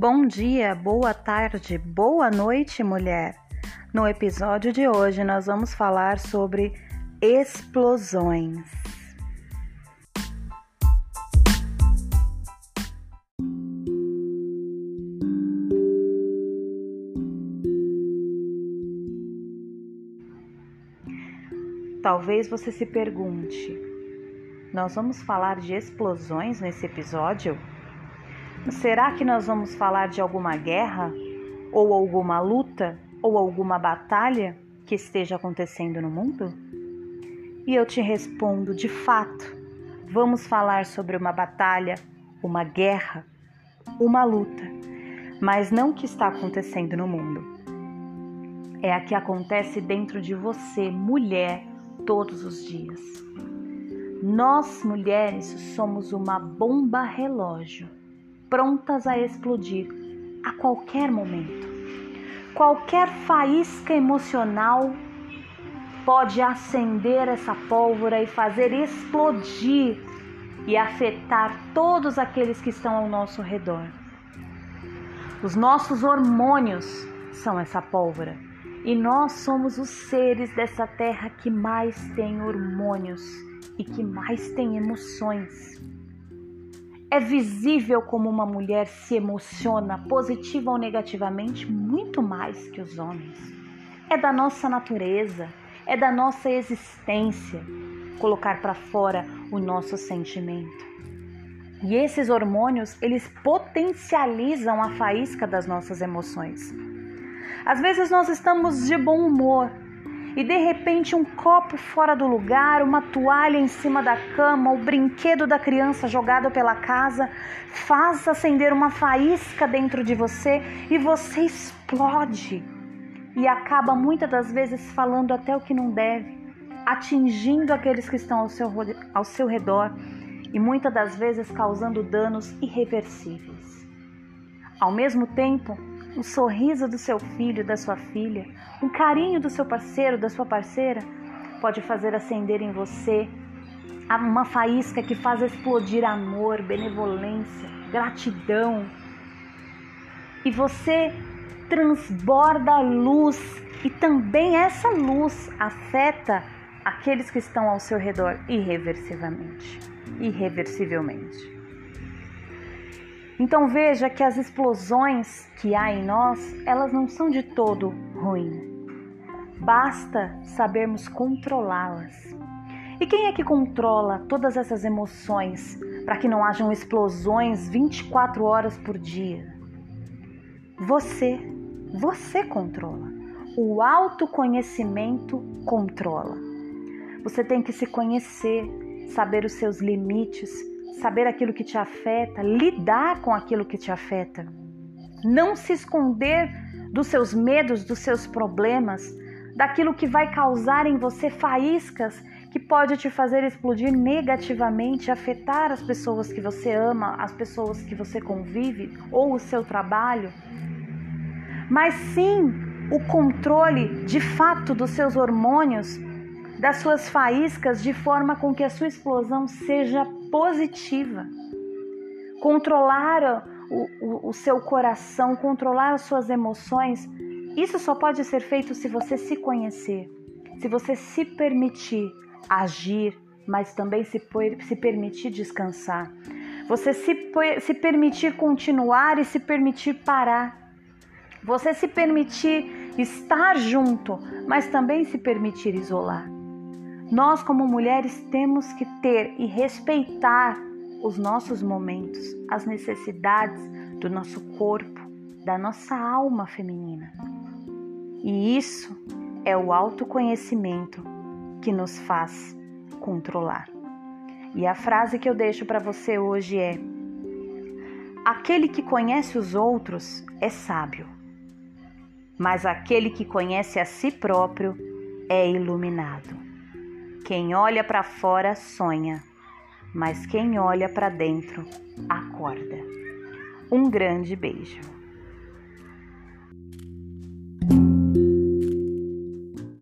Bom dia, boa tarde, boa noite, mulher. No episódio de hoje nós vamos falar sobre explosões. Talvez você se pergunte: nós vamos falar de explosões nesse episódio? Será que nós vamos falar de alguma guerra? Ou alguma luta? Ou alguma batalha que esteja acontecendo no mundo? E eu te respondo: de fato, vamos falar sobre uma batalha, uma guerra, uma luta, mas não que está acontecendo no mundo. É a que acontece dentro de você, mulher, todos os dias. Nós, mulheres, somos uma bomba relógio prontas a explodir a qualquer momento. Qualquer faísca emocional pode acender essa pólvora e fazer explodir e afetar todos aqueles que estão ao nosso redor. Os nossos hormônios são essa pólvora e nós somos os seres dessa terra que mais tem hormônios e que mais tem emoções. É visível como uma mulher se emociona, positiva ou negativamente, muito mais que os homens. É da nossa natureza, é da nossa existência colocar para fora o nosso sentimento. E esses hormônios, eles potencializam a faísca das nossas emoções. Às vezes nós estamos de bom humor, e de repente um copo fora do lugar, uma toalha em cima da cama, o brinquedo da criança jogado pela casa faz acender uma faísca dentro de você e você explode e acaba muitas das vezes falando até o que não deve, atingindo aqueles que estão ao seu, ao seu redor e muitas das vezes causando danos irreversíveis. Ao mesmo tempo, um sorriso do seu filho, da sua filha, um carinho do seu parceiro, da sua parceira, pode fazer acender em você uma faísca que faz explodir amor, benevolência, gratidão. E você transborda luz e também essa luz afeta aqueles que estão ao seu redor irreversivelmente, irreversivelmente. Então veja que as explosões que há em nós, elas não são de todo ruins. Basta sabermos controlá-las. E quem é que controla todas essas emoções para que não hajam explosões 24 horas por dia? Você, você controla. O autoconhecimento controla. Você tem que se conhecer, saber os seus limites, saber aquilo que te afeta, lidar com aquilo que te afeta. Não se esconder dos seus medos, dos seus problemas, daquilo que vai causar em você faíscas que pode te fazer explodir negativamente, afetar as pessoas que você ama, as pessoas que você convive ou o seu trabalho. Mas sim o controle de fato dos seus hormônios, das suas faíscas, de forma com que a sua explosão seja positiva. Controlar o, o, o seu coração, controlar as suas emoções, isso só pode ser feito se você se conhecer, se você se permitir agir, mas também se, se permitir descansar. Você se, se permitir continuar e se permitir parar. Você se permitir estar junto, mas também se permitir isolar. Nós, como mulheres, temos que ter e respeitar os nossos momentos, as necessidades do nosso corpo, da nossa alma feminina. E isso é o autoconhecimento que nos faz controlar. E a frase que eu deixo para você hoje é: Aquele que conhece os outros é sábio, mas aquele que conhece a si próprio é iluminado. Quem olha para fora sonha, mas quem olha para dentro acorda. Um grande beijo.